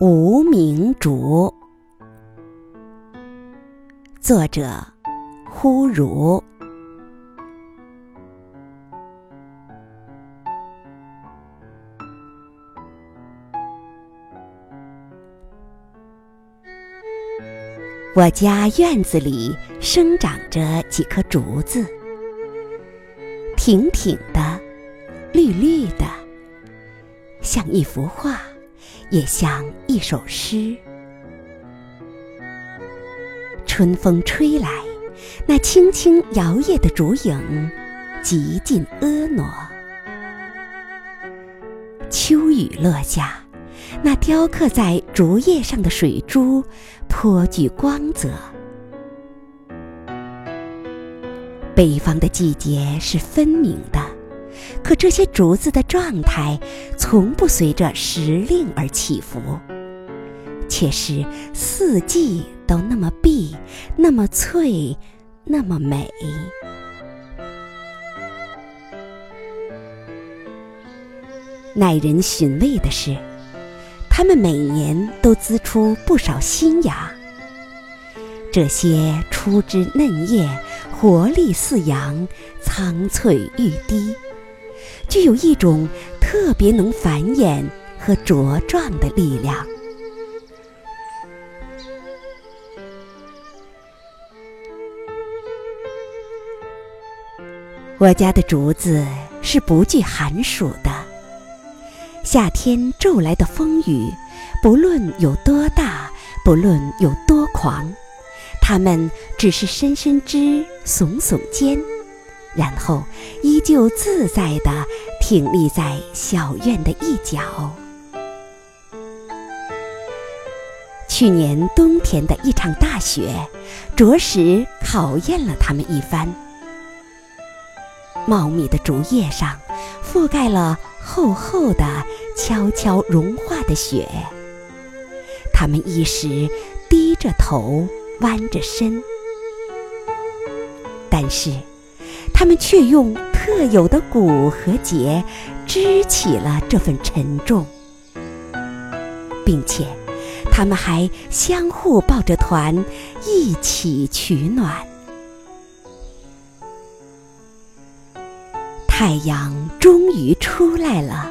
无名竹，作者呼如。我家院子里生长着几棵竹子，挺挺的，绿绿的，像一幅画，也像一首诗。春风吹来，那轻轻摇曳的竹影，极尽婀娜。秋雨落下。那雕刻在竹叶上的水珠，颇具光泽。北方的季节是分明的，可这些竹子的状态从不随着时令而起伏，却是四季都那么碧，那么翠，那么美。耐人寻味的是。它们每年都滋出不少新芽，这些初枝嫩叶活力似阳，苍翠欲滴，具有一种特别能繁衍和茁壮的力量。我家的竹子是不惧寒暑的。夏天骤来的风雨，不论有多大，不论有多狂，它们只是伸伸枝，耸耸肩，然后依旧自在地挺立在小院的一角。去年冬天的一场大雪，着实考验了它们一番。茂密的竹叶上，覆盖了。厚厚的、悄悄融化的雪，他们一时低着头、弯着身，但是他们却用特有的骨和节支起了这份沉重，并且他们还相互抱着团，一起取暖。太阳终于出来了，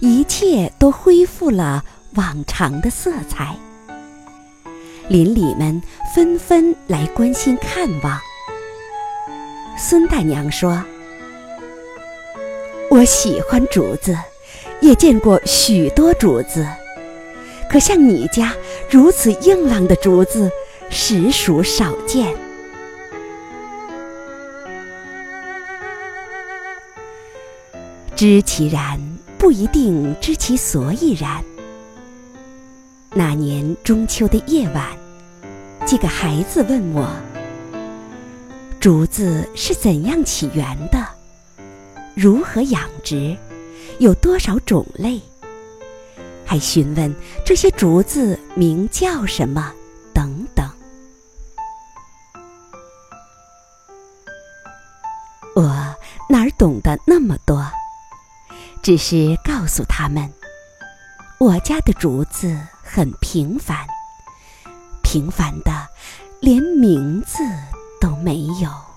一切都恢复了往常的色彩。邻里们纷纷来关心看望。孙大娘说：“我喜欢竹子，也见过许多竹子，可像你家如此硬朗的竹子，实属少见。”知其然，不一定知其所以然。那年中秋的夜晚，几个孩子问我：“竹子是怎样起源的？如何养殖？有多少种类？”还询问这些竹子名叫什么等等。我哪儿懂得那么多？只是告诉他们，我家的竹子很平凡，平凡的连名字没有。